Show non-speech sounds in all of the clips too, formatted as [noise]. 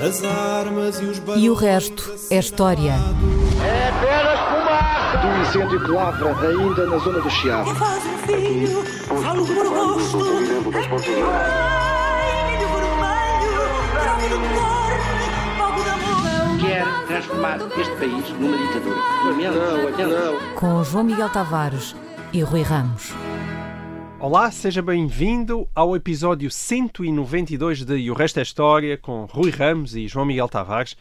As armas e os E o resto é história. É apenas fumaça! Do incêndio que lavra ainda na zona do Chiado. Faz um filho, falo por amor. Quer transformar este país numa ditadura. Não, não. Com João Miguel Tavares e Rui Ramos. Olá, seja bem-vindo ao episódio 192 de E o Resto é História com Rui Ramos e João Miguel Tavares.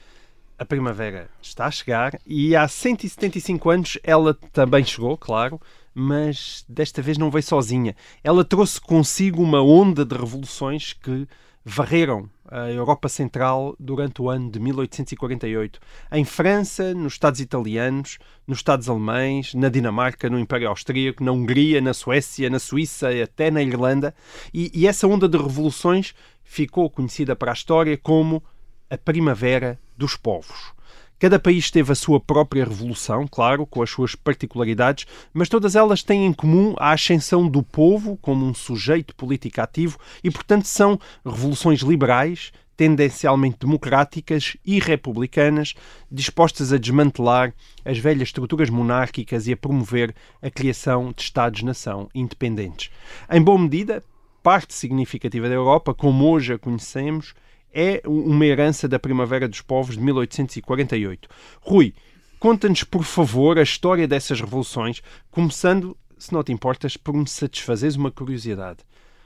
A primavera está a chegar e há 175 anos ela também chegou, claro, mas desta vez não veio sozinha. Ela trouxe consigo uma onda de revoluções que varreram a Europa Central durante o ano de 1848. Em França, nos Estados italianos, nos Estados alemães, na Dinamarca, no Império Austríaco, na Hungria, na Suécia, na Suíça, até na Irlanda. E, e essa onda de revoluções ficou conhecida para a história como a Primavera dos Povos. Cada país teve a sua própria revolução, claro, com as suas particularidades, mas todas elas têm em comum a ascensão do povo como um sujeito político ativo e, portanto, são revoluções liberais, tendencialmente democráticas e republicanas, dispostas a desmantelar as velhas estruturas monárquicas e a promover a criação de Estados-nação independentes. Em boa medida, parte significativa da Europa, como hoje a conhecemos, é uma herança da Primavera dos Povos de 1848. Rui, conta-nos, por favor, a história dessas revoluções, começando, se não te importas, por me satisfazeres uma curiosidade.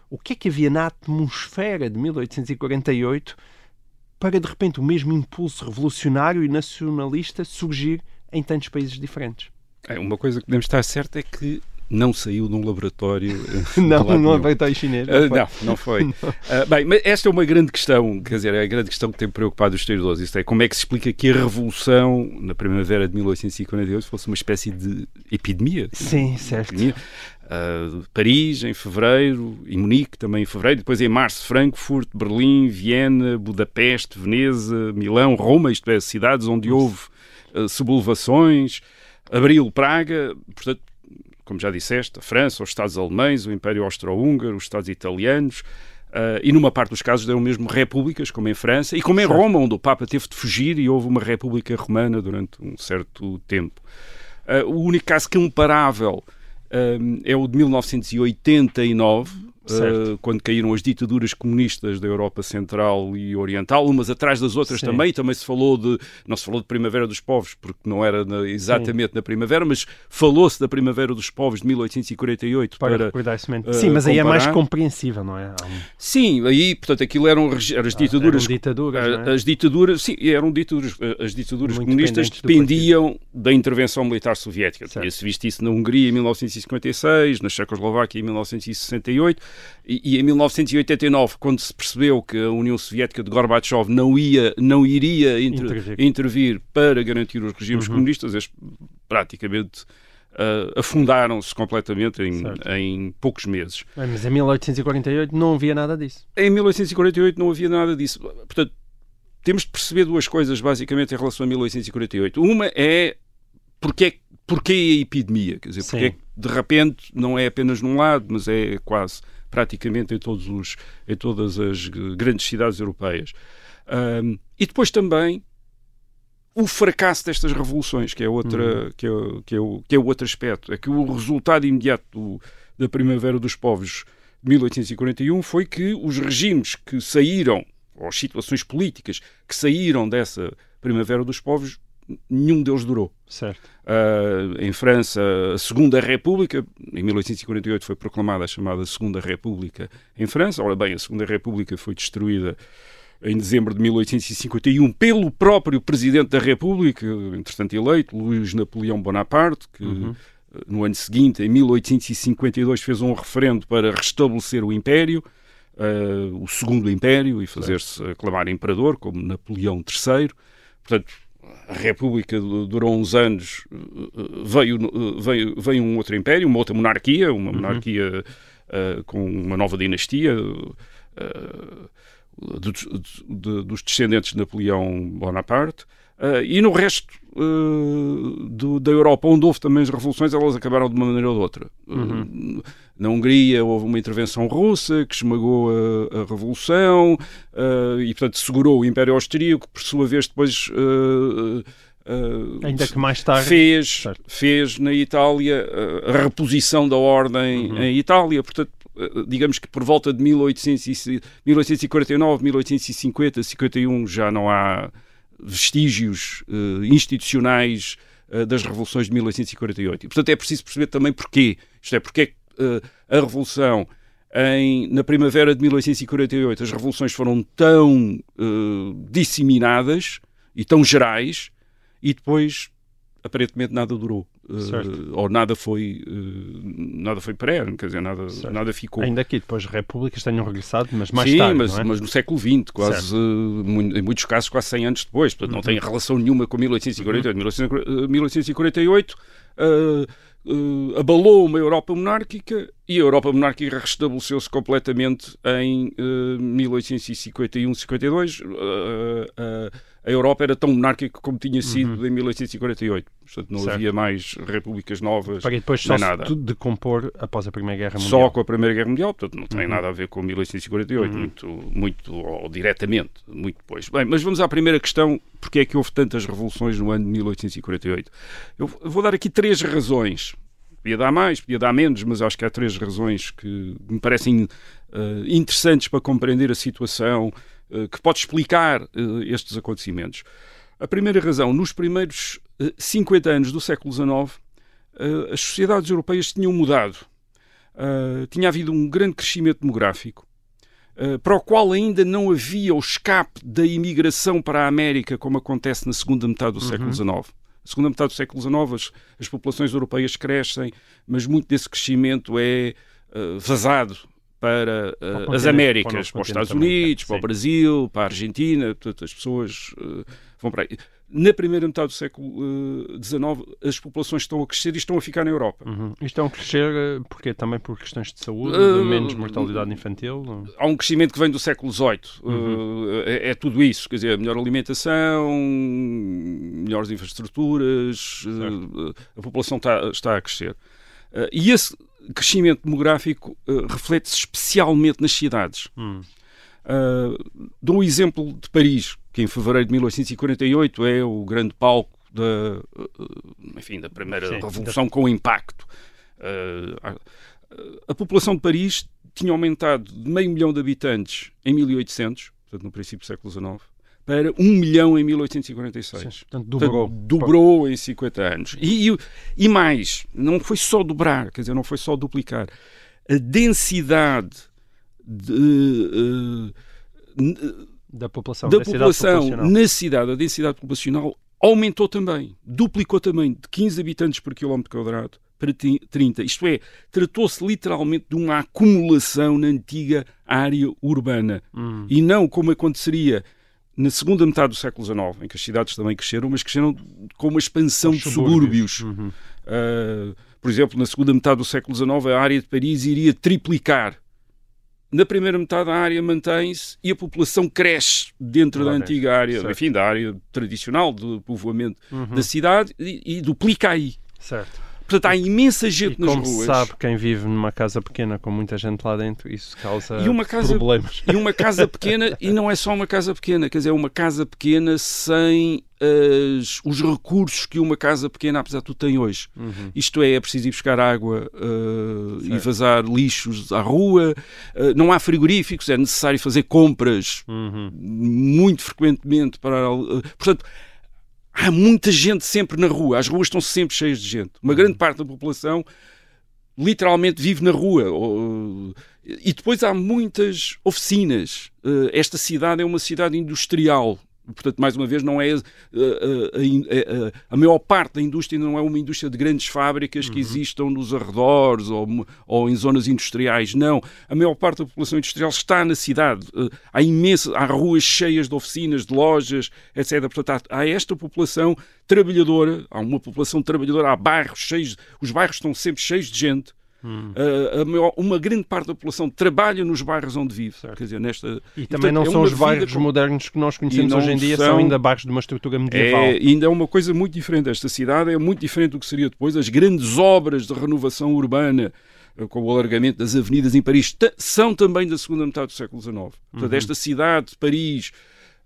O que é que havia na atmosfera de 1848 para, de repente, o mesmo impulso revolucionário e nacionalista surgir em tantos países diferentes? É, uma coisa que podemos estar certa é que não saiu num laboratório. [laughs] não, num laboratório chinês. Não, uh, não, não foi. não. [laughs] Uh, bem, mas esta é uma grande questão, quer dizer, é a grande questão que tem preocupado os historiadores. Isto é, como é que se explica que a Revolução, na primavera de 1848, fosse uma espécie de epidemia? Sim, certo. Epidemia. Uh, Paris, em fevereiro, e Munique também em fevereiro, depois em março, Frankfurt, Berlim, Viena, Budapeste, Veneza, Milão, Roma, isto é, cidades onde houve uh, sublevações, abril, Praga, portanto, como já disseste, a França, os Estados alemães, o Império Austro-Húngaro, os Estados italianos, uh, e numa parte dos casos deram mesmo repúblicas, como em França, e como em Roma, onde o Papa teve de fugir e houve uma república romana durante um certo tempo. Uh, o único caso comparável uh, é o de 1989, Uh, quando caíram as ditaduras comunistas da Europa Central e Oriental, umas atrás das outras Sim. também. Também se falou de, não se falou de Primavera dos Povos, porque não era na, exatamente Sim. na Primavera, mas falou-se da Primavera dos Povos de 1848 para. para uh, Sim, mas aí é mais compreensível, não é? Sim, aí, portanto, aquilo eram, eram as ditaduras. Ah, eram ditaduras é? As ditaduras, sim, eram ditaduras. As ditaduras Muito comunistas dependiam da intervenção militar soviética. Tinha-se visto isso na Hungria em 1956, na Checoslováquia em 1968 e, e, em 1989, quando se percebeu que a União Soviética de Gorbachev não, ia, não iria inter, intervir. intervir. para garantir os regimes uhum. comunistas, eles praticamente uh, afundaram-se completamente em, em, poucos meses. Bem, mas em 1848 não havia nada disso. Em 1848 não havia nada disso. Portanto, temos de perceber duas coisas basicamente em relação a 1848. Uma é porque é porque a epidemia, quer dizer, porque é de repente não é apenas num lado, mas é quase praticamente em, todos os, em todas as grandes cidades europeias. Um, e depois também o fracasso destas revoluções, que é, outra, uhum. que, é, que, é o, que é o outro aspecto. É que o resultado imediato do, da Primavera dos Povos de 1841 foi que os regimes que saíram, ou as situações políticas que saíram dessa Primavera dos Povos, nenhum deles durou. Certo. Uh, em França, a Segunda República, em 1848 foi proclamada a chamada Segunda República em França. Ora bem, a Segunda República foi destruída em dezembro de 1851 pelo próprio Presidente da República, entretanto eleito, Luís Napoleão Bonaparte, que uhum. no ano seguinte, em 1852, fez um referendo para restabelecer o Império, uh, o Segundo Império, e fazer-se aclamar imperador, como Napoleão III. Portanto, a República durou uns anos, veio, veio, veio um outro império, uma outra monarquia, uma uhum. monarquia uh, com uma nova dinastia uh, dos, de, dos descendentes de Napoleão Bonaparte. Uh, e no resto do, da Europa, onde houve também as revoluções, elas acabaram de uma maneira ou de outra. Uhum. Na Hungria houve uma intervenção russa que esmagou a, a Revolução uh, e, portanto, segurou o Império Austríaco, por sua vez, depois. Uh, uh, Ainda que mais tarde. Fez, fez na Itália a reposição da ordem uhum. em Itália, portanto, digamos que por volta de 1800 1849, 1850, 51 já não há vestígios institucionais das revoluções de 1848. E, portanto, é preciso perceber também porquê. Isto é, porque uh, a Revolução em, na primavera de 1848 as revoluções foram tão uh, disseminadas e tão gerais e depois aparentemente nada durou uh, ou nada foi uh, nada foi perene, quer dizer, nada, nada ficou. Ainda que depois repúblicas tenham regressado, mas mais Sim, tarde, mas, é? mas no século XX, quase, uh, em muitos casos quase 100 anos depois, portanto uhum. não tem relação nenhuma com 1848. Uhum. 1848 uh, abalou uma Europa monárquica e a Europa monárquica restabeleceu-se completamente em uh, 1851-52. Uh, a Europa era tão monárquica como tinha sido uhum. em 1848. Portanto, não certo. havia mais repúblicas novas. Para depois só nada. de decompor após a Primeira Guerra Mundial. Só com a Primeira Guerra Mundial, portanto, não tem uhum. nada a ver com 1848, uhum. muito, muito ou diretamente, muito depois. Bem, mas vamos à primeira questão: porque é que houve tantas revoluções no ano de 1848? Eu vou dar aqui três razões. Podia dar mais, podia dar menos, mas acho que há três razões que me parecem uh, interessantes para compreender a situação, uh, que pode explicar uh, estes acontecimentos. A primeira razão, nos primeiros 50 anos do século XIX, as sociedades europeias tinham mudado. tinha havido um grande crescimento demográfico, para o qual ainda não havia o escape da imigração para a América, como acontece na segunda metade do uhum. século XIX segunda metade do século XIX, as, as populações europeias crescem, mas muito desse crescimento é uh, vazado para uh, as Américas, para, para os Estados Unidos, para o Brasil, para a Argentina, portanto, as pessoas uh, vão para aí. Na primeira metade do século XIX, as populações estão a crescer e estão a ficar na Europa. Uhum. E estão a crescer porque também por questões de saúde, uh, menos mortalidade infantil? Há um crescimento que vem do século XVIII. Uhum. Uh, é, é, tudo isso, quer dizer, melhor alimentação, melhores infraestruturas, uh, a população está, está a crescer. e esse crescimento demográfico reflete-se especialmente nas cidades. Uhum. dou um exemplo de Paris, que em fevereiro de 1848 é o grande palco da, eh, enfim, da primeira Sim, revolução da... com impacto. Uh, a, população de Paris tinha aumentado de meio milhão de habitantes em 1800, portanto no princípio do século XIX, para um milhão em 1846. Sim, portanto, dobrou. Portanto, dobrou em 50 anos. E, e, e, mais, não foi só dobrar, quer dizer, não foi só duplicar. A densidade de, uh, da população, da população na cidade, a densidade populacional aumentou também, duplicou também, de 15 habitantes por quilómetro quadrado para 30. Isto é, tratou-se literalmente de uma acumulação na antiga área urbana. Hum. E não como aconteceria na segunda metade do século XIX, em que as cidades também cresceram, mas cresceram com uma expansão Os de subúrbios. subúrbios. Uhum. Uh, por exemplo, na segunda metade do século XIX, a área de Paris iria triplicar na primeira metade a área mantém-se e a população cresce dentro da antiga área, certo. enfim, da área tradicional de povoamento uhum. da cidade e, e, duplica aí. Certo. Portanto, há imensa gente e nas como ruas. sabe, quem vive numa casa pequena com muita gente lá dentro, isso causa e casa, problemas. E uma casa pequena, e não é só uma casa pequena, quer dizer, é uma casa pequena sem as, os recursos que uma casa pequena, apesar de tudo, tem hoje. Uhum. Isto é, é preciso ir buscar água uh, e vazar lixos à rua, uh, não há frigoríficos, é necessário fazer compras uhum. muito frequentemente para. Uh, portanto, há muita gente sempre na rua, as ruas estão sempre cheias de gente. Uma grande parte da população literalmente vive na rua. E depois há muitas oficinas. Esta cidade é uma cidade industrial. Portanto, mais uma vez, não é a, a, a, a, maior parte da indústria não é uma indústria de grandes fábricas que uhum. existam nos arredores ou, ou em zonas industriais. Não. A maior parte da população industrial está na cidade. Eh, há imensas, há ruas cheias de oficinas, de lojas, etc. Portanto, há, há esta população trabalhadora, há uma população trabalhadora, há bairros cheios, os bairros estão sempre cheios de gente. Hum. Uh, maior, uma grande parte da população trabalha nos bairros onde vive. Certo. Quer dizer, nesta, e também não é são os bairros com... modernos que nós conhecemos hoje em dia, são... são... ainda bairros de uma estrutura medieval. É, ainda é uma coisa muito diferente. Esta cidade é muito diferente do que seria depois. As grandes obras de renovação urbana eh, com o alargamento das avenidas em Paris, são também da segunda metade do século XIX. Portanto, Uhum. esta cidade de Paris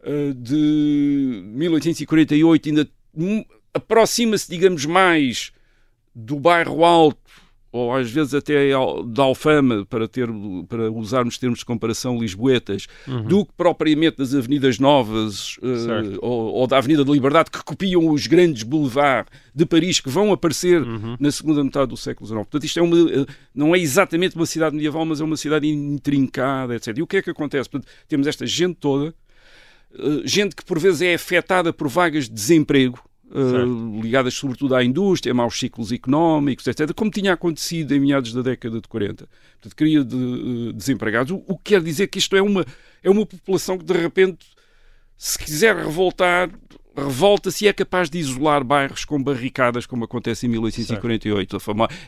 eh, de 1848 ainda hum, aproxima-se, digamos, mais do bairro alto ou às vezes até da Alfama, para, ter, para usarmos termos de comparação lisboetas, do que propriamente das avenidas novas Certo. ou, ou da Avenida da Liberdade, que copiam os grandes boulevards de Paris que vão aparecer na segunda metade do século XIX. Portanto, isto é uma, eh, não é exatamente uma cidade medieval, mas é uma cidade intrincada, etc. E o que é que acontece? Portanto, temos esta gente toda, eh, gente que por vezes é afetada por vagas de desemprego, eh, ligadas sobretudo à indústria, maus ciclos económicos, etc., como tinha acontecido em meados da década de 40. Portanto, cria de, eh, desempregados. O, o que quer dizer que isto é uma, é uma população que, de repente, se quiser revoltar, revolta-se e é capaz de isolar bairros com barricadas, como acontece em 1848. A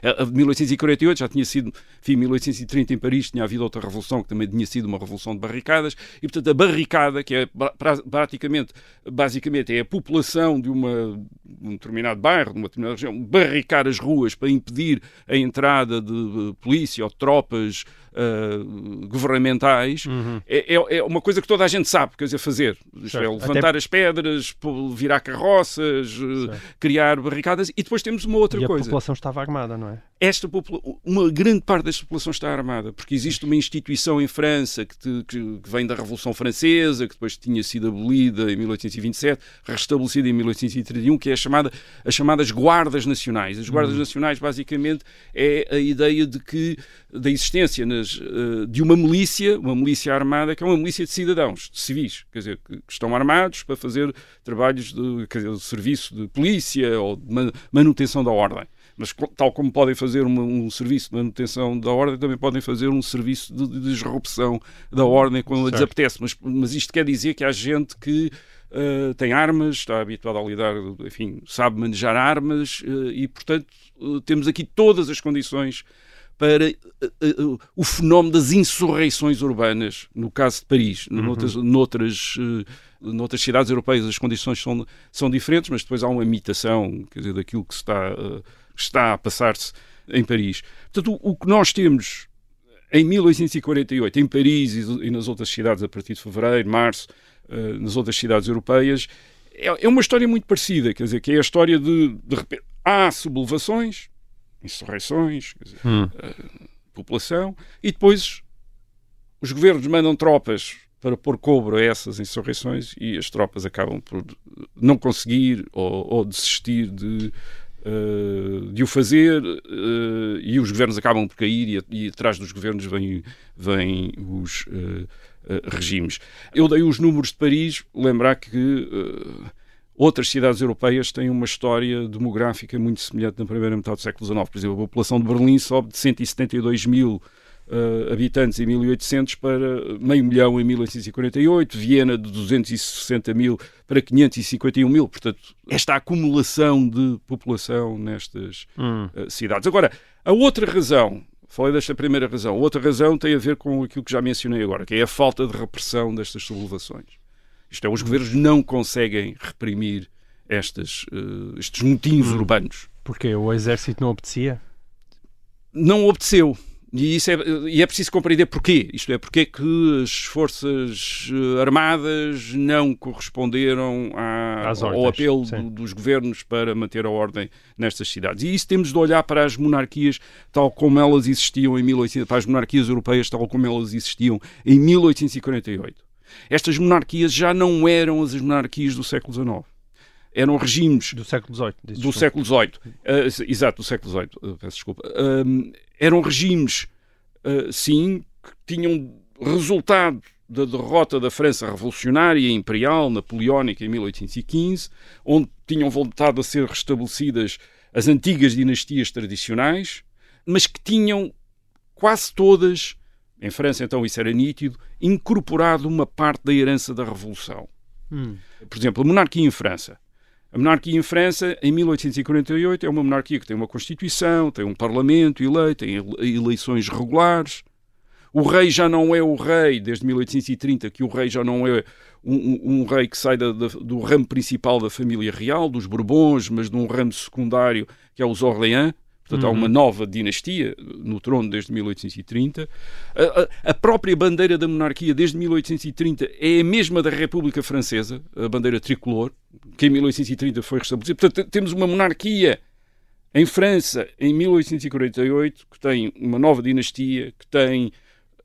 a- a de 1848 já tinha sido, enfim, 1830 em Paris tinha havido outra revolução que também tinha sido uma revolução de barricadas, e portanto a barricada, que é pra- pra- praticamente, basicamente é a população de uma, um determinado bairro, de uma determinada região, barricar as ruas para impedir a entrada de eh, polícia ou de tropas eh, governamentais, é, é- é uma coisa que toda a gente sabe, quer dizer, fazer. Isto é, Certo. levantar as pedras, virar carroças, eh, criar barricadas, e depois temos uma outra E a coisa população estava armada, não é? esta popula- uma grande parte desta população está armada, porque existe uma instituição em França que, te- que- vem da Revolução Francesa, que depois tinha sido abolida em 1827, restabelecida em 1831, que é a chamada, as chamadas Guardas Nacionais. As Guardas Nacionais, basicamente, é a ideia de que da existência nas, eh, de uma milícia, uma milícia armada, que é uma milícia de cidadãos, de civis, quer dizer, que, estão armados para fazer trabalhos de, quer dizer, de serviço de polícia ou de ma- manutenção da ordem. Mas tal como podem fazer uma- um serviço de manutenção da ordem, também podem fazer um serviço de, de disrupção da ordem quando lhes Certo. apetece. Mas, mas isto quer dizer que há gente que eh, tem armas, está habituada a lidar, enfim, sabe manejar armas eh, e, portanto, eh, temos aqui todas as condições para eh, eh, o fenómeno das insurreições urbanas, no caso de Paris. Noutras, noutras, eh, noutras cidades europeias as condições são, são diferentes, mas depois há uma imitação quer dizer, daquilo que está, está a passar-se em Paris. Portanto, o, o que nós temos em 1848, em Paris e, e nas outras cidades, a partir de fevereiro, março, nas outras cidades europeias, é, é uma história muito parecida, quer dizer, que é a história de, de repente, há sublevações, insurreições, dizer, eh, população, e depois os governos mandam tropas para pôr cobro a essas insurreições e as tropas acabam por não conseguir ou, ou desistir de, eh, de o fazer eh, e os governos acabam por cair e, e atrás dos governos vêm, vêm os eh, regimes. Eu dei os números de Paris, lembrar que outras cidades europeias têm uma história demográfica muito semelhante na primeira metade do século XIX. Por exemplo, a população de Berlim sobe de 172 mil eh, habitantes em 1800 para meio milhão em 1848, Viena de 260 mil para 551 mil. Portanto, esta acumulação de população nestas Hum. eh, cidades. Agora, a outra razão, falei desta primeira razão, a outra razão tem a ver com aquilo que já mencionei agora, que é a falta de repressão destas sublevações. Isto é, os governos não conseguem reprimir estas, eh, estes motins urbanos. Porque o exército não obedecia? Não obteceu. E, isso é, e é preciso compreender porquê. Isto é, porque é que as forças eh, armadas não corresponderam à- Às ao ordens, apelo sim. do- dos governos para manter a ordem nestas cidades. E isso temos de olhar para as monarquias tal como elas existiam em 1800, para as monarquias europeias tal como elas existiam em 1848. Estas monarquias já não eram as monarquias do século XIX. Eram regimes Do século XVIII. do século XVIII. Uh, exato, do século XVIII, uh, peço desculpa. Um, eram regimes, uh, sim, que tinham resultado da derrota da França revolucionária e imperial, napoleónica, em 1815, onde tinham voltado a ser restabelecidas as antigas dinastias tradicionais, mas que tinham quase todas, em França então isso era nítido, incorporado uma parte da herança da Revolução. Hum. Por exemplo, a monarquia em França. A monarquia em França, em 1848, é uma monarquia que tem uma Constituição, tem um Parlamento eleito, tem ele- eleições regulares. O rei já não é o rei, desde 1830, que o rei já não é um, um- um rei que sai da- da- do ramo principal da família real, dos Bourbons, mas de um ramo secundário, que é os Orleans. Portanto, há uma nova dinastia no trono desde 1830. A, a, a, própria bandeira da monarquia desde 1830 é a mesma da República Francesa, a bandeira tricolor, que em 1830 foi restabelecida. Portanto, temos uma monarquia em França em 1848 que tem uma nova dinastia, que tem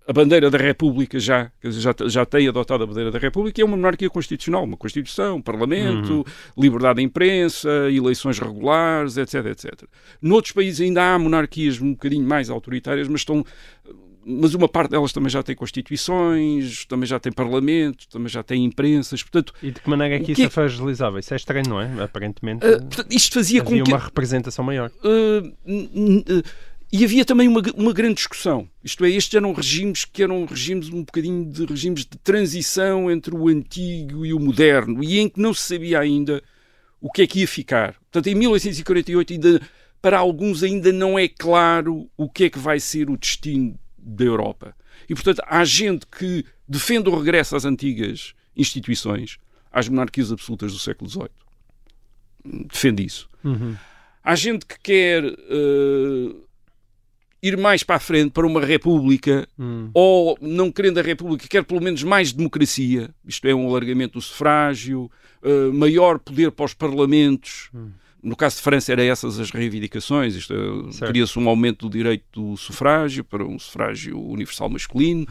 a bandeira da República já, já, já tem adotado a bandeira da República, é uma monarquia constitucional, uma Constituição, um Parlamento, uhum. liberdade da imprensa, eleições regulares, etc, etc. Noutros países ainda há monarquias um bocadinho mais autoritárias, mas estão mas uma parte delas também já tem constituições, também já tem parlamento, também já tem imprensas, portanto... E de que maneira é que, que isso é fragilizava? Isso é estranho, não é? Aparentemente, uh, portanto, isto fazia com que... uma representação maior. Uh, uh, e havia também uma, uma grande discussão. Isto é, estes eram regimes que eram regimes um bocadinho de regimes de transição entre o antigo e o moderno, e em que não se sabia ainda o que é que ia ficar. Portanto, em 1848, ainda, para alguns, ainda não é claro o que é que vai ser o destino da Europa. E, portanto, há gente que defende o regresso às antigas instituições, às monarquias absolutas do século XVIII. Defende isso. Uhum. Há gente que quer uh, ir mais para a frente para uma república, hum. ou não querendo a república, quer pelo menos mais democracia, isto é, um alargamento do sufrágio, uh, maior poder para os parlamentos. Hum. No caso de França, eram essas as reivindicações. Isto é, queria-se um aumento do direito do sufrágio para um sufrágio universal masculino.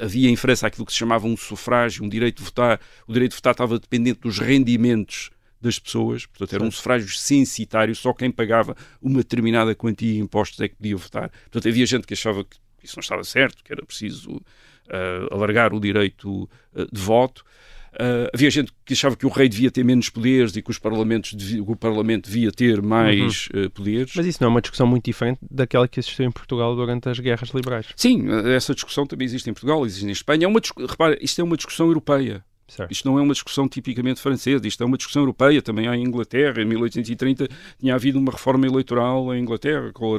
Havia em França aquilo que se chamava um sufrágio, um direito de votar. O direito de votar estava dependente dos rendimentos das pessoas, portanto era um sufrágio censitário, só quem pagava uma determinada quantia de impostos é que podia votar. Portanto havia gente que achava que isso não estava certo, que era preciso uh, alargar o direito uh, de voto. Uh, havia gente que achava que o rei devia ter menos poderes e que os parlamentos devia, o parlamento devia ter mais uhum. uh, poderes. Mas isso não é uma discussão muito diferente daquela que existiu em Portugal durante as guerras liberais. Sim, essa discussão também existe em Portugal, existe em Espanha. É uma, repara, isto é uma discussão europeia. Certo. Isto não é uma discussão tipicamente francesa, isto é uma discussão europeia. Também há em Inglaterra, em 1830, tinha havido uma reforma eleitoral em Inglaterra com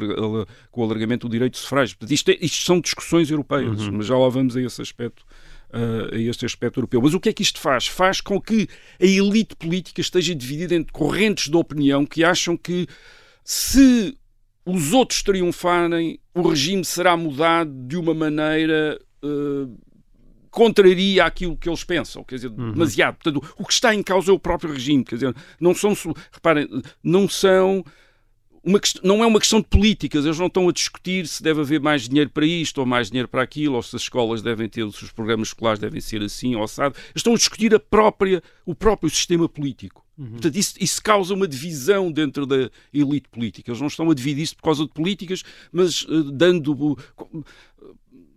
o, alargamento do direito de sufrágio. Portanto, isto, é, isto são discussões europeias, uhum. mas já lá vamos a esse aspecto. Uh, a este aspecto europeu. Mas o que é que isto faz? Faz com que a elite política esteja dividida entre correntes de opinião que acham que se os outros triunfarem, o regime será mudado de uma maneira uh, contraria aquilo que eles pensam, quer dizer, uhum. demasiado. Portanto, o que está em causa é o próprio regime, quer dizer, não são, reparem, não são uma questão, não é uma questão de políticas, eles não estão a discutir se deve haver mais dinheiro para isto ou mais dinheiro para aquilo, ou se as escolas devem ter, se os programas escolares devem ser assim ou assado. Eles estão a discutir a própria, o próprio sistema político. Uhum. Portanto, isso, isso, causa uma divisão dentro da elite política. Eles não estão a dividir-se por causa de políticas, mas uh, dando. Uh,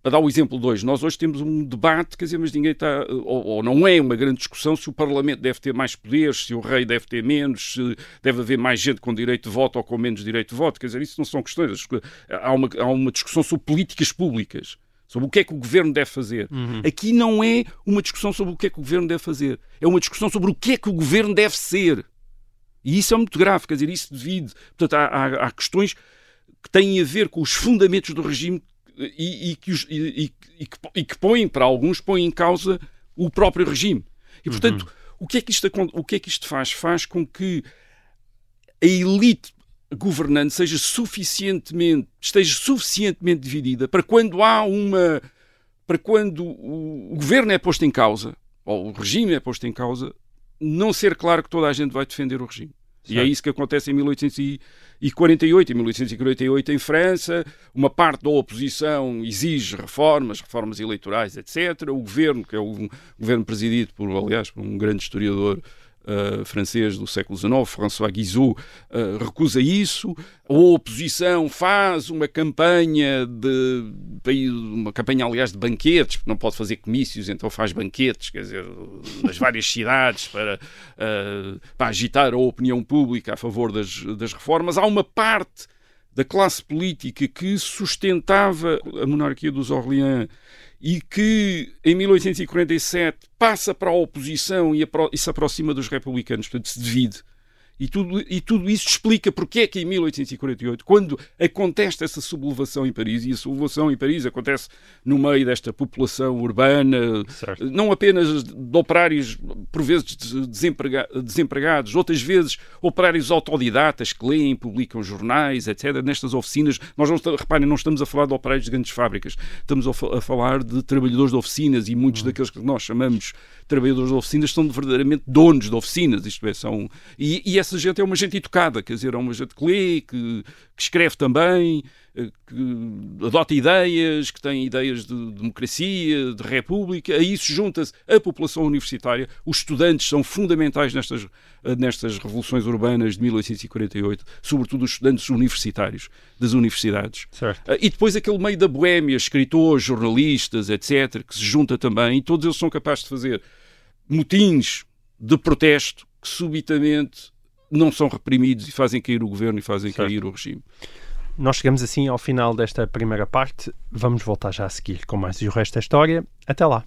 para dar o exemplo de hoje, nós hoje temos um debate, quer dizer, mas ninguém está, ou, ou, não é uma grande discussão se o Parlamento deve ter mais poderes, se o rei deve ter menos, se deve haver mais gente com direito de voto ou com menos direito de voto, quer dizer, isso não são questões, há uma, há uma discussão sobre políticas públicas, sobre o que é que o governo deve fazer. Uhum. Aqui não é uma discussão sobre o que é que o governo deve fazer, é uma discussão sobre o que é que o governo deve ser. E isso é muito grave, quer dizer, isso divide. Portanto, há, há, há questões que têm a ver com os fundamentos do regime e, e, que, os, e, que, e que põem, para alguns, põem em causa o próprio regime. E, portanto, uhum. o, que é que isto, o que é que isto faz? Faz com que a elite governante seja suficientemente, esteja suficientemente dividida para quando há uma. para quando o, o governo é posto em causa, ou o regime é posto em causa, não ser claro que toda a gente vai defender o regime. Certo. E é isso que acontece em 1848. Em 1848, em França, uma parte da oposição exige reformas, reformas eleitorais, etc. O governo, que é um governo presidido por, aliás, por um grande historiador uh, francês do século XIX, François Guizot, uh, recusa isso. A oposição faz uma campanha de uma campanha, aliás, de banquetes, porque não pode fazer comícios, então faz banquetes, quer dizer, nas várias cidades para, uh, para agitar a opinião pública a favor das, das reformas. Há uma parte da classe política que sustentava a monarquia dos Orleans e que em 1847 passa para a oposição e, se aproxima dos republicanos, portanto se divide. E tudo, e tudo isso explica porque é que em 1848, quando acontece essa sublevação em Paris, e a sublevação em Paris acontece no meio desta população urbana, Certo. não apenas de operários, por vezes desemprega- desempregados, outras vezes operários autodidatas que leem, publicam jornais, etc. Nestas oficinas, nós não, reparem, não estamos a falar de operários de grandes fábricas, estamos a, fa- a falar de trabalhadores de oficinas e muitos daqueles que nós chamamos trabalhadores de oficinas são verdadeiramente donos de oficinas, isto é, são... E, e essa gente é uma gente educada, quer dizer, é uma gente que lê, que, que escreve também, eh, que adota ideias, que tem ideias de democracia, de república, a isso junta-se a população universitária, os estudantes são fundamentais nestas, eh, nestas revoluções urbanas de 1848, sobretudo os estudantes universitários das universidades. Certo. Ah, E depois aquele meio da boémia, escritores, jornalistas, etc., que se junta também, e todos eles são capazes de fazer motins de protesto que subitamente não são reprimidos e fazem cair o governo e fazem Certo. cair o regime. Nós chegamos assim ao final desta primeira parte. Vamos voltar já a seguir com mais e o resto da história. Até lá.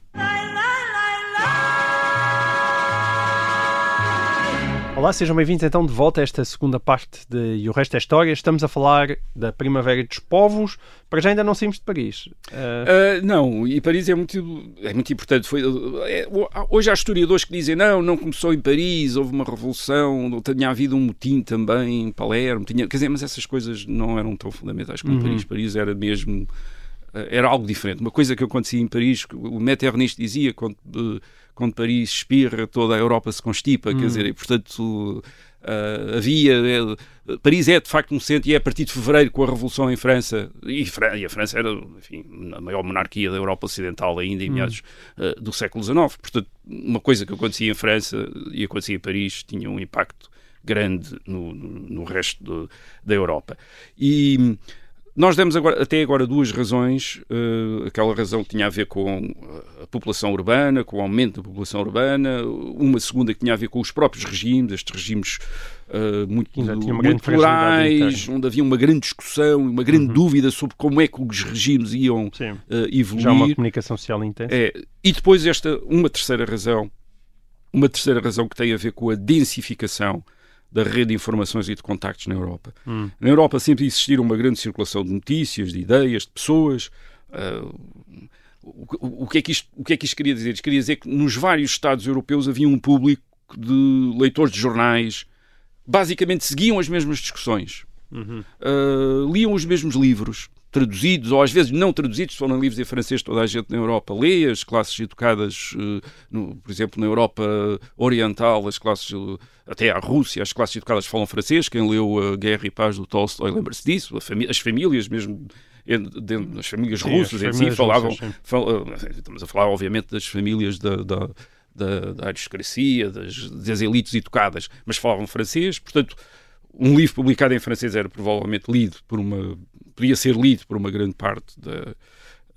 Olá, sejam bem-vindos então de volta a esta segunda parte de E o Resto da História. Estamos a falar da Primavera dos Povos. Para já ainda não saímos de Paris. Ah, Ah, não, e Paris é muito, é muito importante. Foi, é, hoje há historiadores que dizem não, não começou em Paris, houve uma revolução, tinha havido um motim também em Palermo, tinha, quer dizer, mas essas coisas não eram tão fundamentais como Paris. Paris era mesmo eh, era algo diferente. Uma coisa que acontecia em Paris, o Metternich dizia quando, quando Paris espirra, toda a Europa se constipa, quer dizer, e portanto eh, havia. eh, Paris é de facto um centro e é a partir de fevereiro com a Revolução em França, e, Fran- e a França era, enfim, a maior monarquia da Europa Ocidental ainda em meados eh, do século XIX. Portanto, uma coisa que acontecia em França e acontecia em Paris tinha um impacto grande no, no, no resto do- da Europa. E nós demos agora, até agora duas razões. eh, aquela razão que tinha a ver com a população urbana, com o aumento da população urbana. Uma segunda que tinha a ver com os próprios regimes, estes regimes eh, muito, plurais, onde havia uma grande discussão e uma grande dúvida sobre como é que os regimes iam eh, evoluir. Já uma comunicação social intensa. É, e depois esta, uma terceira razão, uma terceira razão que tem a ver com a densificação da rede de informações e de contactos na Europa. Hum. Na Europa sempre existiram uma grande circulação de notícias, de ideias, de pessoas. Ah, o, o- o que é que isto, o que é que isto queria dizer? Isto queria dizer que nos vários Estados europeus havia um público de leitores de jornais, basicamente seguiam as mesmas discussões, Uh, liam os mesmos livros, traduzidos ou às vezes não traduzidos, se forem livros em francês, toda a gente na Europa lê, as classes educadas, uh, no- por exemplo, na Europa Oriental, as classes, uh, até à Rússia, as classes educadas falam francês, quem leu a Guerra e Paz do Tolstói lembra-se disso, as famílias mesmo, en- dentro das famílias Sim, russas as em si, falavam, russas, estamos a falar obviamente das famílias da, da, da, da aristocracia, das, das elites educadas, mas falavam francês, portanto um livro publicado em francês era provavelmente lido por uma podia ser lido por uma grande parte da,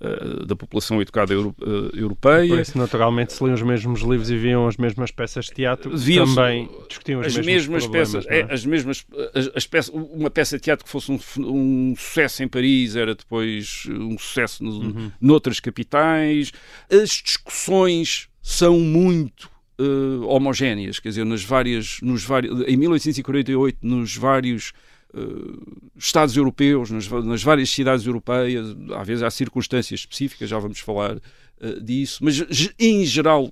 eh, da população educada euro- eh, europeia. Por isso, naturalmente, se liam os mesmos livros e viam as mesmas peças de teatro, também discutiam as mesmas peças, é? é, as mesmas, as, as peças, uma peça de teatro que fosse um, um sucesso em Paris era depois um sucesso no, Uhum. noutras capitais. As discussões são muito eh, homogéneas, quer dizer, nas várias, nos vários, em 1848, nos vários Estados europeus, nas, nas várias cidades europeias, às vezes há circunstâncias específicas, já vamos falar eh, disso, mas em geral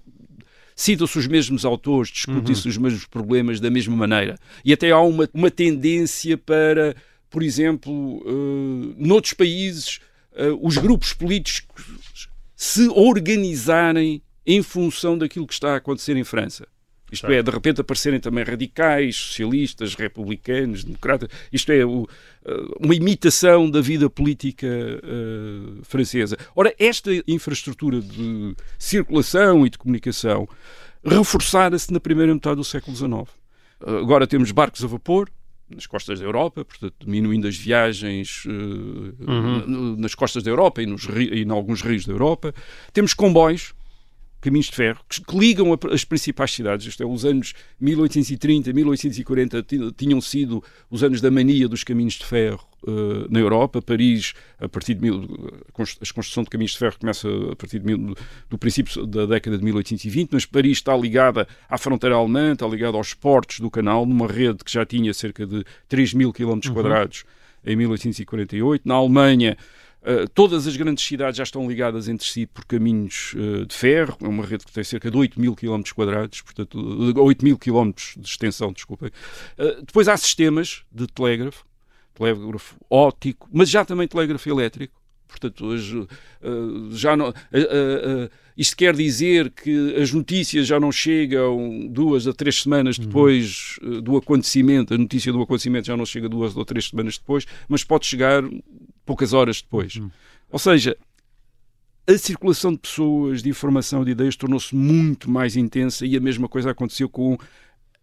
citam-se os mesmos autores, discutem-se os mesmos problemas da mesma maneira. E até há uma, uma tendência para, por exemplo, eh, noutros países, eh, os grupos políticos se organizarem em função daquilo que está a acontecer em França. Isto é, de repente aparecerem também radicais, socialistas, republicanos, democratas. Isto é, o, eh, uma imitação da vida política eh, francesa. Ora, esta infraestrutura de circulação e de comunicação reforçara-se na primeira metade do século XIX. Eh, Agora temos barcos a vapor nas costas da Europa, portanto, diminuindo as viagens eh, n- nas costas da Europa e, nos e em alguns rios da Europa. Temos comboios caminhos de ferro que, ligam as principais cidades. Isto é, os anos 1830, 1840 ti- tinham sido os anos da mania dos caminhos de ferro eh, na Europa. Paris, a partir de mil, a cons- a construção de caminhos de ferro começa a partir de mil- do princípio da década de 1820, mas Paris está ligada à fronteira alemã, está ligada aos portos do canal, numa rede que já tinha cerca de 3 mil quilómetros quadrados em 1848. Na Alemanha, Uh, todas as grandes cidades já estão ligadas entre si por caminhos uh, de ferro, é uma rede que tem cerca de 8 mil quilómetros quadrados, portanto, uh, 8 mil quilómetros de extensão, desculpem. Uh, depois há sistemas de telégrafo, telégrafo óptico, mas já também telégrafo elétrico. Portanto, hoje, já não, isto quer dizer que as notícias já não chegam duas a três semanas depois uh, do acontecimento, a notícia do acontecimento já não chega duas ou três semanas depois, mas pode chegar poucas horas depois. Ou seja, a circulação de pessoas, de informação, de ideias tornou-se muito mais intensa e a mesma coisa aconteceu com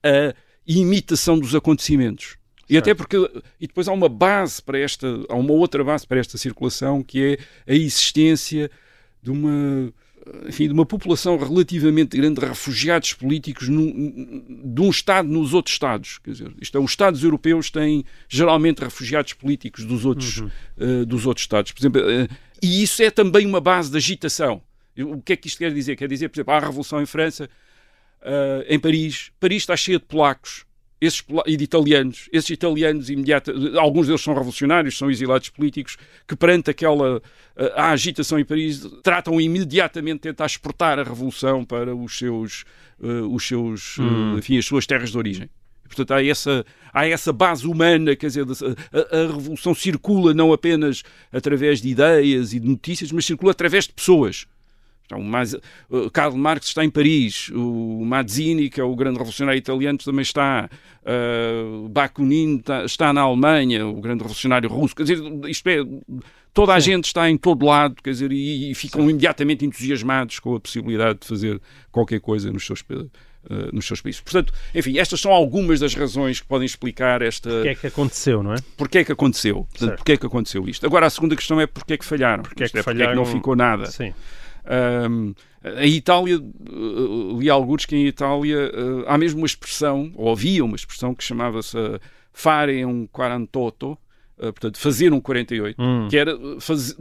a imitação dos acontecimentos. E até porque e depois há uma base para esta, há uma outra base para esta circulação que é a existência de uma enfim, de uma população relativamente grande de refugiados políticos num, de um Estado nos outros Estados. Quer dizer, isto é, os Estados europeus têm geralmente refugiados políticos dos outros, uh, dos outros Estados. Por exemplo, uh, e isso é também uma base de agitação. O que é que isto quer dizer? Quer dizer, por exemplo, há a Revolução em França, uh, em Paris. Paris está cheia de polacos esses, e de italianos. Esses italianos, imediata, alguns deles são revolucionários, são exilados políticos, que perante aquela a agitação em Paris tratam imediatamente de tentar exportar a revolução para os seus, uh, os seus hum. uh, enfim, as suas terras de origem. Portanto, há essa, há essa base humana, quer dizer, a, a, revolução circula não apenas através de ideias e de notícias, mas circula através de pessoas. Então, o Karl Marx está em Paris, o Mazzini, que é o grande revolucionário italiano, também está, uh, Bakunin está, está, na Alemanha, o grande revolucionário russo, quer dizer, isto é, toda a Sim. gente está em todo lado, quer dizer, e, e ficam Sim. imediatamente entusiasmados com a possibilidade de fazer qualquer coisa nos seus uh, nos seus países. Portanto, enfim, estas são algumas das razões que podem explicar esta... Porque é que aconteceu, não é? Porque é que aconteceu. Portanto, porque é que aconteceu isto. Agora, a segunda questão é porque é que falharam. Porque é que, é, falharam... porque é que não ficou nada. Sim. Um, a Itália, uh, li alguns que em Itália uh, há mesmo uma expressão, ou havia uma expressão que chamava-se uh, fare um 48, uh, portanto, fazer um 48, Hum. que era fazer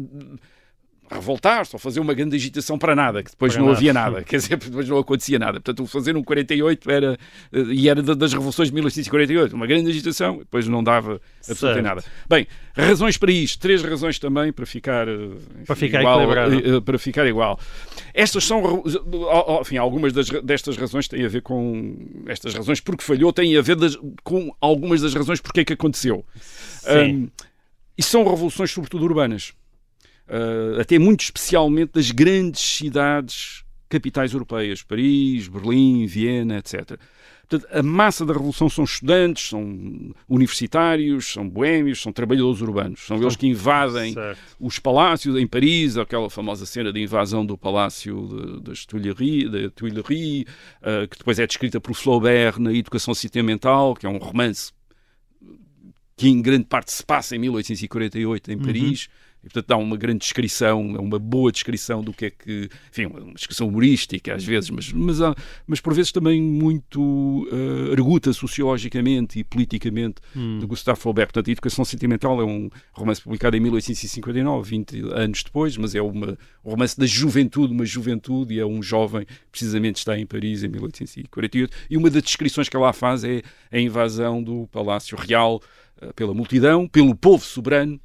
revoltar-se ou fazer uma grande agitação para nada, que depois Para não nada. havia nada, quer dizer, [laughs] depois não acontecia nada. Portanto, o fazer um 48 era, eh, e era da- das revoluções de 1848, uma grande agitação, depois não dava absolutamente nada. Bem, razões para isto, três razões também para ficar, eh, enfim, Para ficar igual, equilibrado. eh, para ficar igual. Estas são, enfim, algumas das, destas razões têm a ver com estas razões porque falhou, têm a ver das- com algumas das razões porque é que aconteceu. Sim. Hum, e são revoluções sobretudo urbanas. Uh, até muito especialmente das grandes cidades capitais europeias, Paris, Berlim, Viena, etc. Portanto, a massa da revolução são estudantes, são universitários, são boémios, são trabalhadores urbanos. São eles que invadem Certo. os palácios em Paris, aquela famosa cena de invasão do palácio das Tuileries, da Tuileries, uh, que depois é descrita por Flaubert na Educação Sentimental, que é um romance que em grande parte se passa em 1848 em Paris. E, portanto, dá uma grande descrição, é uma boa descrição do que é que. Enfim, uma descrição humorística às vezes, mas, mas, há- mas por vezes também muito uh, arguta sociologicamente e politicamente de Gustave Flaubert. Portanto, a Educação Sentimental é um romance publicado em 1859, 20 anos depois, mas é uma, um romance da juventude, uma juventude, e é um jovem, precisamente está em Paris em 1848. E uma das descrições que ela faz é a invasão do Palácio Real uh, pela multidão, pelo povo soberano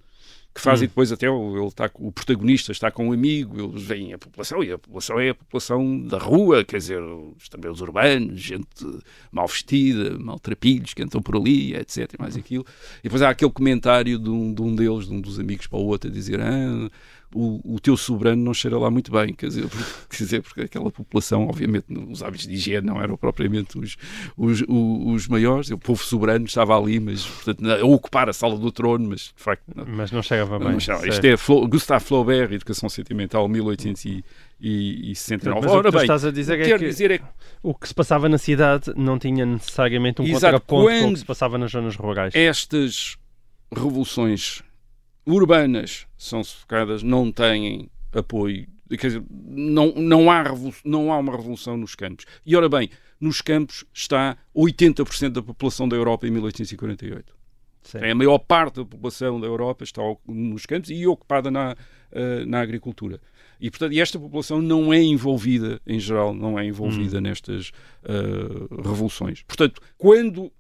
que fazem depois até o, ele está, o protagonista está com um amigo, eles veem a população e a população é a população da rua, quer dizer, os, também os urbanos, gente mal vestida, maltrapilhos que andam por ali, etc. E mais aquilo. E depois há aquele comentário de um, de um deles, de um dos amigos para o outro, a dizer: ah, o, o teu soberano não cheira lá muito bem, quer dizer, porque, quer dizer, porque aquela população, obviamente, os hábitos de higiene não eram propriamente os, os, os, maiores, o povo soberano estava ali, mas portanto, a ocupar a sala do trono, mas de facto. Não, Mas não chegava bem. não, isto certo. é Flo, Gustave Flaubert, Educação Sentimental, 1869. Mas o que tu estás a dizer é quero que- dizer é que O que se passava na cidade não tinha necessariamente um Exato. contraponto com o que se passava nas zonas rurais. estas revoluções urbanas são sufocadas, não têm apoio Quer dizer, não, não, há não há uma revolução nos campos. E ora bem, nos campos está 80% da população da Europa em 1848. Sim. É a maior parte da população da Europa está nos campos e ocupada na, eh, na agricultura. E, portanto, esta população não é envolvida, em geral, não é envolvida nestas eh, revoluções. Portanto, quando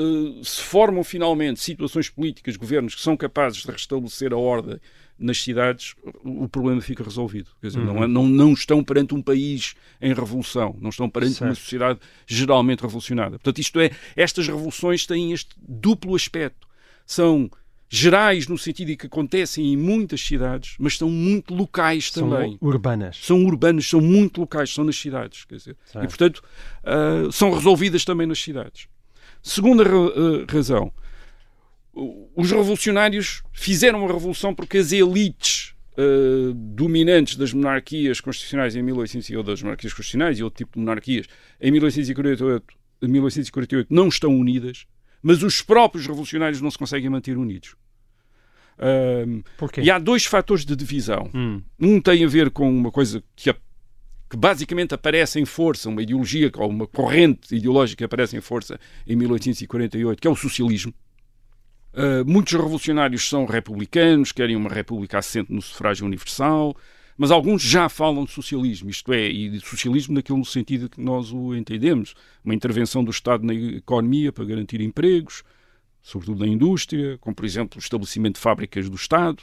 eh, se formam finalmente situações políticas, governos que são capazes de restabelecer a ordem nas cidades, o problema fica resolvido. Quer dizer, não, é- não, não estão perante um país em revolução, não estão perante uma Certo. sociedade geralmente revolucionada. Portanto, isto é, estas revoluções têm este duplo aspecto. São gerais no sentido de que acontecem em muitas cidades, mas são muito locais São também urbanas. são urbanos, são muito locais, são nas cidades. Quer dizer, Certo. e, portanto, ah, são resolvidas também nas cidades. Segunda ah, razão, os revolucionários fizeram a revolução porque as elites ah, dominantes das monarquias constitucionais em 1800 ou das monarquias constitucionais e outro tipo de monarquias em 1848, em 1848 não estão unidas, mas os próprios revolucionários não se conseguem manter unidos. E há dois fatores de divisão. Hum, Um tem a ver com uma coisa que, a- que basicamente aparece em força, uma ideologia ou uma corrente ideológica que aparece em força em 1848, que é o socialismo. Uh, muitos revolucionários são republicanos, querem uma república assente no sufrágio universal, mas alguns já falam de socialismo, isto é, e de socialismo naquele sentido que nós o entendemos. Uma intervenção do Estado na economia para garantir empregos, sobretudo na indústria, como por exemplo o estabelecimento de fábricas do Estado.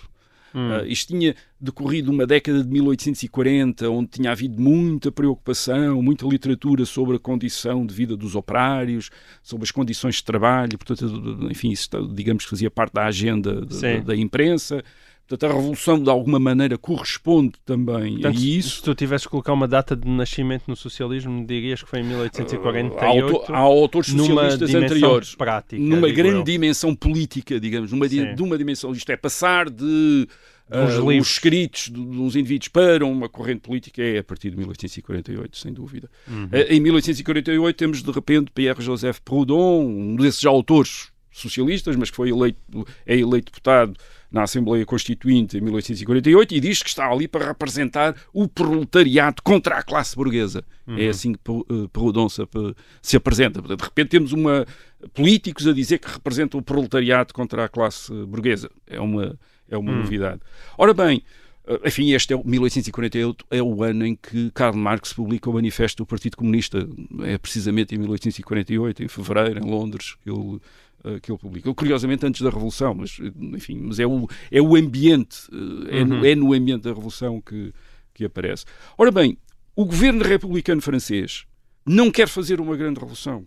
Uh, isto tinha decorrido uma década de 1840, onde tinha havido muita preocupação, muita literatura sobre a condição de vida dos operários, sobre as condições de trabalho, portanto, enfim, isso digamos que fazia parte da agenda da- da imprensa. Portanto, a revolução, de alguma maneira, corresponde também Portanto, a isso. se tu tivesses que colocar uma data de nascimento no socialismo, dirias que foi em Há, 1848, auto- há autores socialistas anteriores. prática, numa grande eu. dimensão política, digamos, numa Sim. de uma dimensão, isto é, passar de livros. os escritos dos indivíduos para uma corrente política é a partir de 1848, sem dúvida. Uhum. Ah, Em 1848 temos de repente Pierre-Joseph Proudhon, um desses autores socialistas, mas que foi eleito, é eleito deputado na Assembleia Constituinte em 1848 e diz que está ali para representar o proletariado contra a classe burguesa. É assim que Pro- eh, se, ap- se apresenta. De repente temos uma, políticos a dizer que representam o proletariado contra a classe burguesa. É uma, é uma novidade. Ora bem, eh, enfim, este é o 1848 é o ano em que Karl Marx publica o Manifesto do Partido Comunista. É precisamente em 1848, em fevereiro, em Londres, que ele, eh, que ele publica. Curiosamente antes da Revolução, mas eh, enfim, mas é o, é o ambiente, eh, é, no, é no ambiente da Revolução que, que aparece. Ora bem, o governo republicano francês não quer fazer uma grande revolução.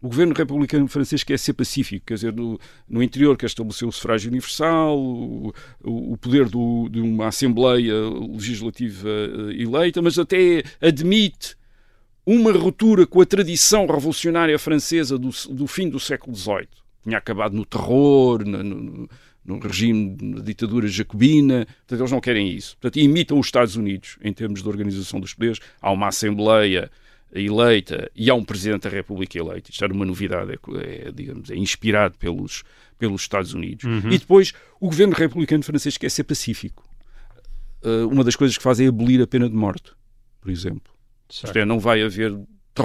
O governo republicano francês quer ser pacífico, quer dizer, no, no interior quer estabelecer o sufrágio universal, o, o- poder do- de uma Assembleia Legislativa eh, eleita, mas até admite uma ruptura com a tradição revolucionária francesa do, do fim do século XVIII. Tinha acabado no terror, no, no- no regime da ditadura jacobina. Portanto, eles não querem isso. Portanto, imitam os Estados Unidos em termos de organização dos poderes. Há uma Assembleia eleita e há um Presidente da República eleito. Isto era uma novidade, é, é, digamos, é inspirado pelos, pelos Estados Unidos. E depois, o governo republicano francês quer ser pacífico. Uh, uma das coisas que faz é abolir a pena de morte, por exemplo. Isto é, não vai haver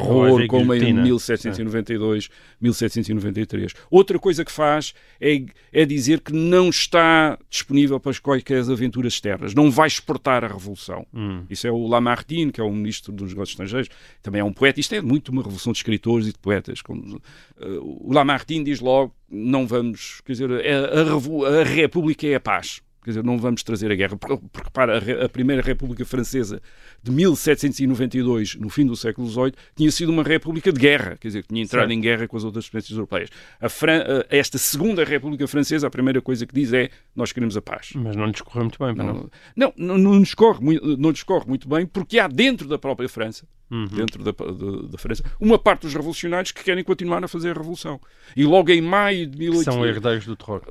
terror como em guilhotina. 1792, 1793. Outra coisa que faz é, é dizer que não está disponível para quaisquer aventuras externas, não vai exportar a revolução. Hum. Isso é o Lamartine, que é o ministro dos negócios estrangeiros, também é um poeta. Isto é muito uma revolução de escritores e de poetas. Eh, o Lamartine diz logo: não vamos, quer dizer, a, a revo- a República é a paz. Quer dizer, não vamos trazer a guerra. Porque, porque para a, re- a Primeira República Francesa de 1792, no fim do século XVIII, tinha sido uma república de guerra, quer dizer, que tinha entrado Certo. em guerra com as outras potências europeias. Esta Segunda República Francesa, a primeira coisa que diz é: nós queremos a paz. Mas não lhes correu muito bem, não? Não, não, não, nos corre, não nos corre muito bem, porque há dentro da própria França, Uhum. dentro da, da, da França, uma parte dos revolucionários que querem continuar a fazer a revolução. E logo em maio de Que 1800... são herdeiros do terror.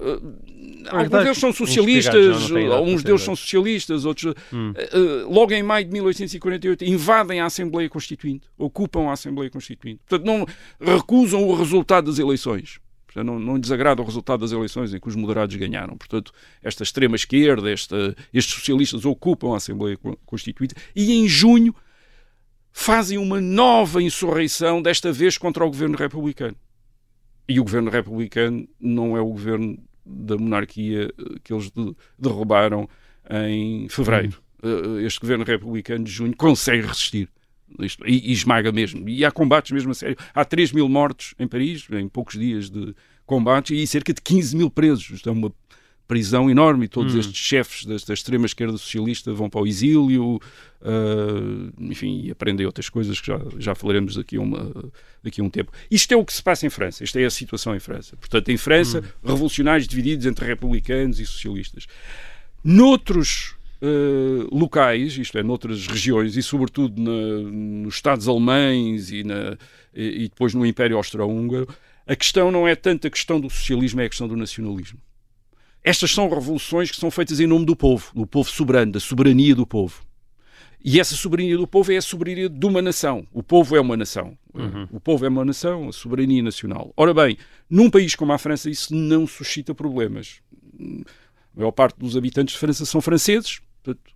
Alguns deles são socialistas, alguns deles são socialistas, outros. Hum. eh, logo em maio de 1848 invadem a Assembleia Constituinte, ocupam a Assembleia Constituinte. Portanto, não recusam o resultado das eleições. Portanto, não, não lhes agrada o resultado das eleições em que os moderados ganharam. Portanto, esta extrema-esquerda, estes socialistas ocupam a Assembleia Constituinte e em junho fazem uma nova insurreição, desta vez contra o governo republicano. E o governo republicano não é o governo da monarquia eh, que eles de, derrubaram em fevereiro. Hum. Este governo republicano de junho consegue resistir. E, e, esmaga mesmo. E há combates mesmo a sério. Há 3 mil mortos em Paris, em poucos dias de combates, e cerca de 15 mil presos. Isto é uma prisão enorme. Todos hum. estes chefes da, da extrema-esquerda socialista vão para o exílio, uh, enfim, e aprendem outras coisas que já, já falaremos daqui a, uma, daqui a um tempo. Isto é o que se passa em França. Esta é a situação em França. Portanto, em França, hum. revolucionários divididos entre republicanos e socialistas. Noutros uh, locais, isto é, noutras regiões, e sobretudo na, nos Estados alemães e, na, e, e depois no Império Austro-Húngaro, a questão não é tanto a questão do socialismo, é a questão do nacionalismo. Estas são revoluções que são feitas em nome do povo, do povo soberano, da soberania do povo. E essa soberania do povo é a soberania de uma nação. O povo é uma nação. Uhum. O povo é uma nação, a soberania nacional. Ora bem, num país como a França, isso não suscita problemas. A maior parte dos habitantes de França são franceses, Portanto,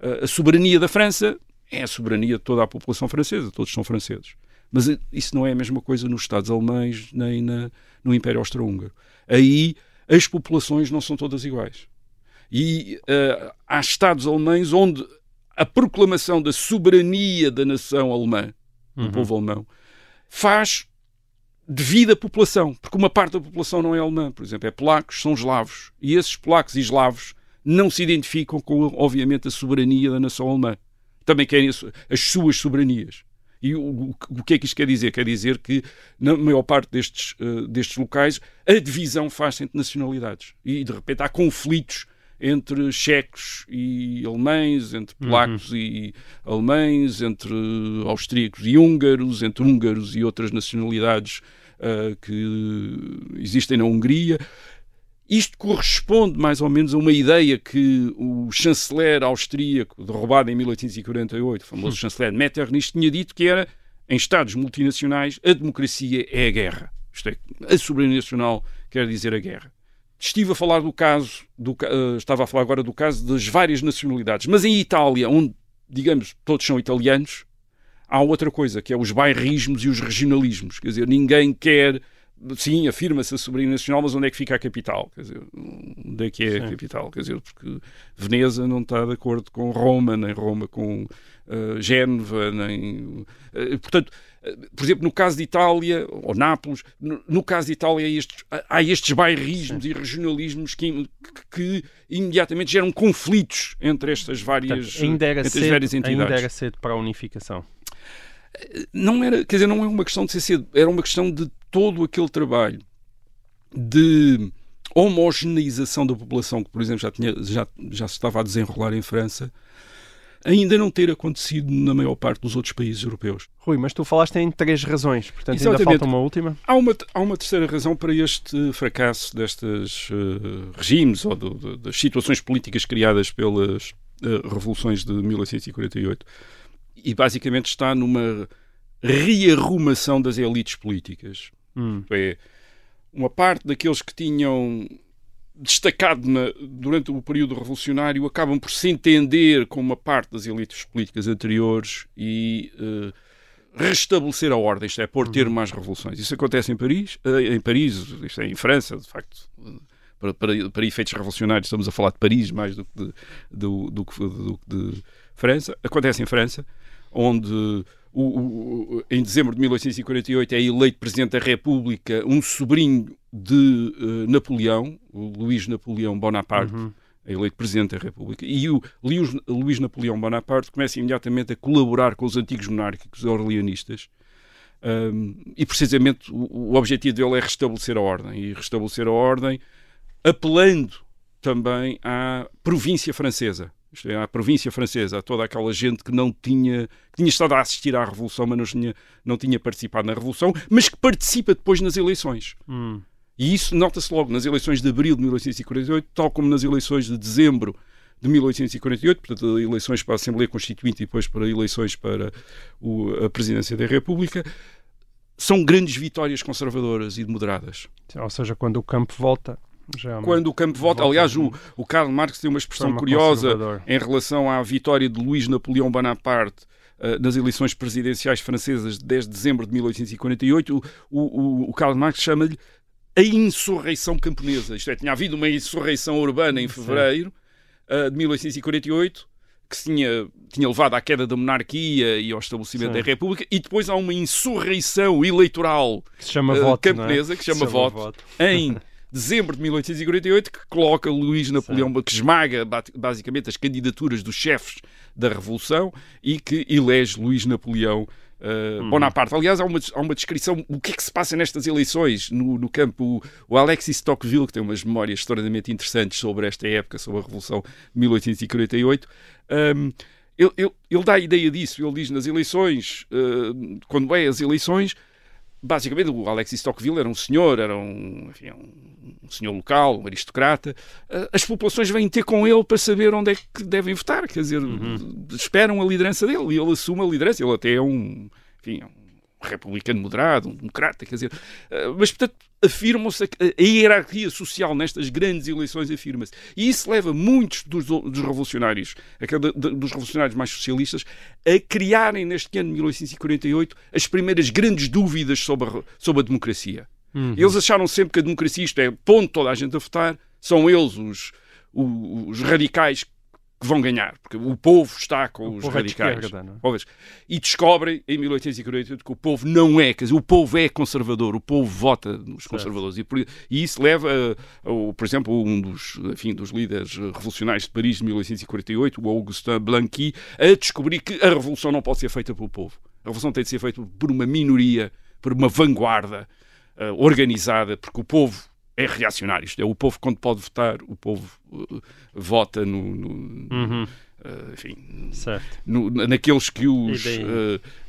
a, a soberania da França é a soberania de toda a população francesa, todos são franceses. Mas isso não é a mesma coisa nos Estados alemães nem na, no Império Austro-Húngaro. Aí as populações não são todas iguais. E uh, há Estados alemães onde a proclamação da soberania da nação alemã, do uhum. povo alemão, faz devido à população, porque uma parte da população não é alemã, por exemplo, é polacos, são eslavos, e esses polacos e eslavos não se identificam com, obviamente, a soberania da nação alemã. Também querem as suas soberanias. E o, o, que é que isto quer dizer? Quer dizer que, na maior parte destes, uh, destes locais, a divisão faz-se entre nacionalidades. E, de repente, há conflitos entre checos e alemães, entre uhum. polacos uhum. e alemães, entre austríacos e húngaros, entre húngaros e outras nacionalidades uh, que existem na Hungria. Isto corresponde mais ou menos a uma ideia que o chanceler austríaco, derrubado em 1848, o famoso hum. chanceler Metternich, tinha dito que era, em Estados multinacionais, a democracia é a guerra. Isto é, a soberania nacional quer dizer a guerra. Estive a falar do caso, do, uh, estava a falar agora do caso das várias nacionalidades, mas em Itália, onde, digamos, todos são italianos, há outra coisa, que é os bairrismos e os regionalismos. Quer dizer, ninguém quer sim, afirma-se a soberania nacional, mas onde é que fica a capital? Quer dizer, onde é que é sim. a capital? Quer dizer, porque Veneza não está de acordo com Roma, nem Roma com uh, Génova, nem... Uh, portanto, uh, por exemplo, no caso de Itália, ou Nápoles, no, no caso de Itália há estes, há estes bairrismos sim. e regionalismos que, que, que, imediatamente geram conflitos entre estas várias, Portanto, ainda era entre cedo, várias entidades. Ainda era cedo para a unificação não era, quer dizer, não é uma questão de ser cedo, era uma questão de todo aquele trabalho de homogeneização da população que, por exemplo, já, tinha, já, já se estava a desenrolar em França, ainda não ter acontecido na maior parte dos outros países europeus. Rui, mas tu falaste em três razões, portanto Exatamente. ainda falta uma última. Há uma, há uma terceira razão para este fracasso destes uh, regimes ou do, do, das situações políticas criadas pelas uh, revoluções de 1848 e basicamente está numa rearrumação das elites políticas. Hum. É, uma parte daqueles que tinham destacado na, durante o período revolucionário acabam por se entender com uma parte das elites políticas anteriores e uh, restabelecer a ordem, isto é, ter uhum. mais revoluções. Isso acontece em Paris, uh, em Paris, isto é, em França, de facto. Para, para, para, efeitos revolucionários, estamos a falar de Paris mais do que de, do, do, do de França. Acontece em França onde o, o, em dezembro de 1848 é eleito Presidente da República um sobrinho de uh, Napoleão, o Luís Napoleão Bonaparte, uhum. é eleito Presidente da República, e o Luís, Luís Napoleão Bonaparte começa imediatamente a colaborar com os antigos monárquicos orleanistas, um, e precisamente o, o objetivo dele é restabelecer a ordem, e restabelecer a ordem apelando também à província francesa isto é, à província francesa, a toda aquela gente que não tinha, que tinha estado a assistir à Revolução, mas não tinha, não tinha participado na Revolução, mas que participa depois nas eleições. Hum. E isso nota-se logo nas eleições de abril de 1848, tal como nas eleições de dezembro de 1848, portanto, eleições para a Assembleia Constituinte e depois para eleições para o, a Presidência da República. são grandes vitórias conservadoras e moderadas. Ou seja, quando o campo volta. É uma- Quando o campo volta, Volta, aliás, o, o Karl Marx tem uma expressão Forma curiosa em relação à vitória de Luís Napoleão Bonaparte eh, nas eleições presidenciais francesas de 10 de dezembro de 1848. O, o, o- Karl Marx chama-lhe a insurreição camponesa. Isto é, tinha havido uma insurreição urbana em fevereiro eh, de 1848 que se tinha, tinha levado à queda da monarquia e ao estabelecimento Sim. da república e depois há uma insurreição eleitoral que se chama eh, voto. camponesa não é? que se chama voto em [laughs] dezembro de 1848 que coloca Luís Napoleão, que esmaga ba- basicamente as candidaturas dos chefes da Revolução e que elege Luís Napoleão uh, Uhum. Bonaparte. Aliás, há uma, há uma descrição o que é que se passa nestas eleições no, no campo. O, o Alexis Tocqueville, que tem umas memórias extraordinariamente interessantes sobre esta época, sobre a Revolução de 1848, um, ele, ele- ele dá a ideia disso. Ele diz nas eleições, uh, quando é as eleições, basicamente o Alexis Tocqueville era um senhor, era um, enfim, um, um senhor local, um aristocrata. Uh, As populações vêm ter com ele para saber onde é que devem votar, quer dizer, esperam a liderança dele e ele assume a liderança. Ele até é um, enfim, é um republicano moderado, um democrata, quer dizer, uh, mas portanto afirmam-se, a, a hierarquia social nestas grandes eleições afirma-se. E isso leva muitos dos, dos revolucionários, dos revolucionários mais socialistas, a criarem neste ano de 1848 as primeiras grandes dúvidas sobre a, sobre a democracia. Eles acharam sempre que a democracia, isto é, pondo toda a gente a votar, são eles os, os, os radicais que vão ganhar, porque o povo está com os povo é radicais. esquerda, é? E descobrem em 1848 que o povo não é, quer dizer, o povo é conservador, o povo vota nos conservadores. E, por- e isso leva, a, ao- por exemplo, um dos, enfim, dos líderes eh, revolucionários de Paris de 1848, o Augustin Blanqui, a descobrir que a revolução não pode ser feita pelo povo. A revolução tem de ser feita por uma minoria, por uma vanguarda eh, organizada, porque o povo é reacionário. Isto é, o povo, quando pode votar, o povo eh, vota no. no- Uhum. eh, enfim, Certo. no- naqueles que os.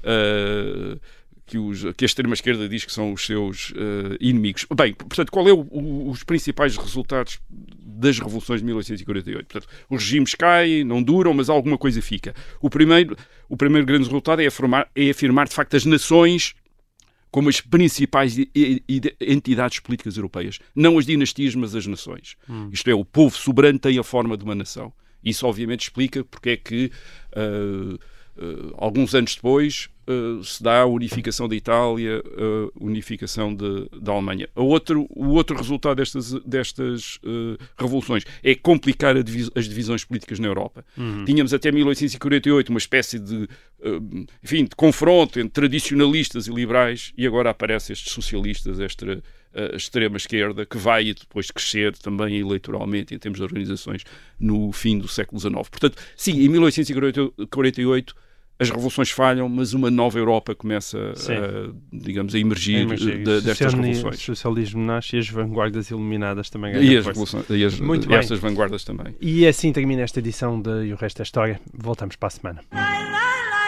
Eh, que, os, que a extrema-esquerda diz que são os seus inimigos. Bem, portanto, qual é o- o- os principais resultados das revoluções de 1848? Portanto, os regimes caem, não duram, mas alguma coisa fica. O primeiro, o primeiro grande resultado é afirmar, é afirmar, de facto, as nações como as principais entidades políticas europeias. Não as dinastias, mas as nações. Isto é, o povo soberano tem a forma de uma nação. Isso, obviamente, explica porque é que, ah, ah, alguns anos depois, ah, se dá a unificação da Itália, a unificação de- da Alemanha. A outro, o outro resultado destas, destas ah, revoluções é complicar divis- as divisões políticas na Europa. Tínhamos até 1848 uma espécie de, ah, enfim, de confronto entre tradicionalistas e liberais e agora aparecem estes socialistas, esta a extrema esquerda, que vai depois crescer também eleitoralmente em termos de organizações no fim do século XIX. Portanto, sim, em 1848 as revoluções falham, mas uma nova Europa começa, a, digamos, a emergir, Mas, eh, da- destas revoluções. socialismo nasce e as vanguardas iluminadas também ganham E as, força. revoluções, e as, Muito bem. estas vanguardas também. E assim termina esta edição de E o Resto é História. Voltamos para a semana. Ai,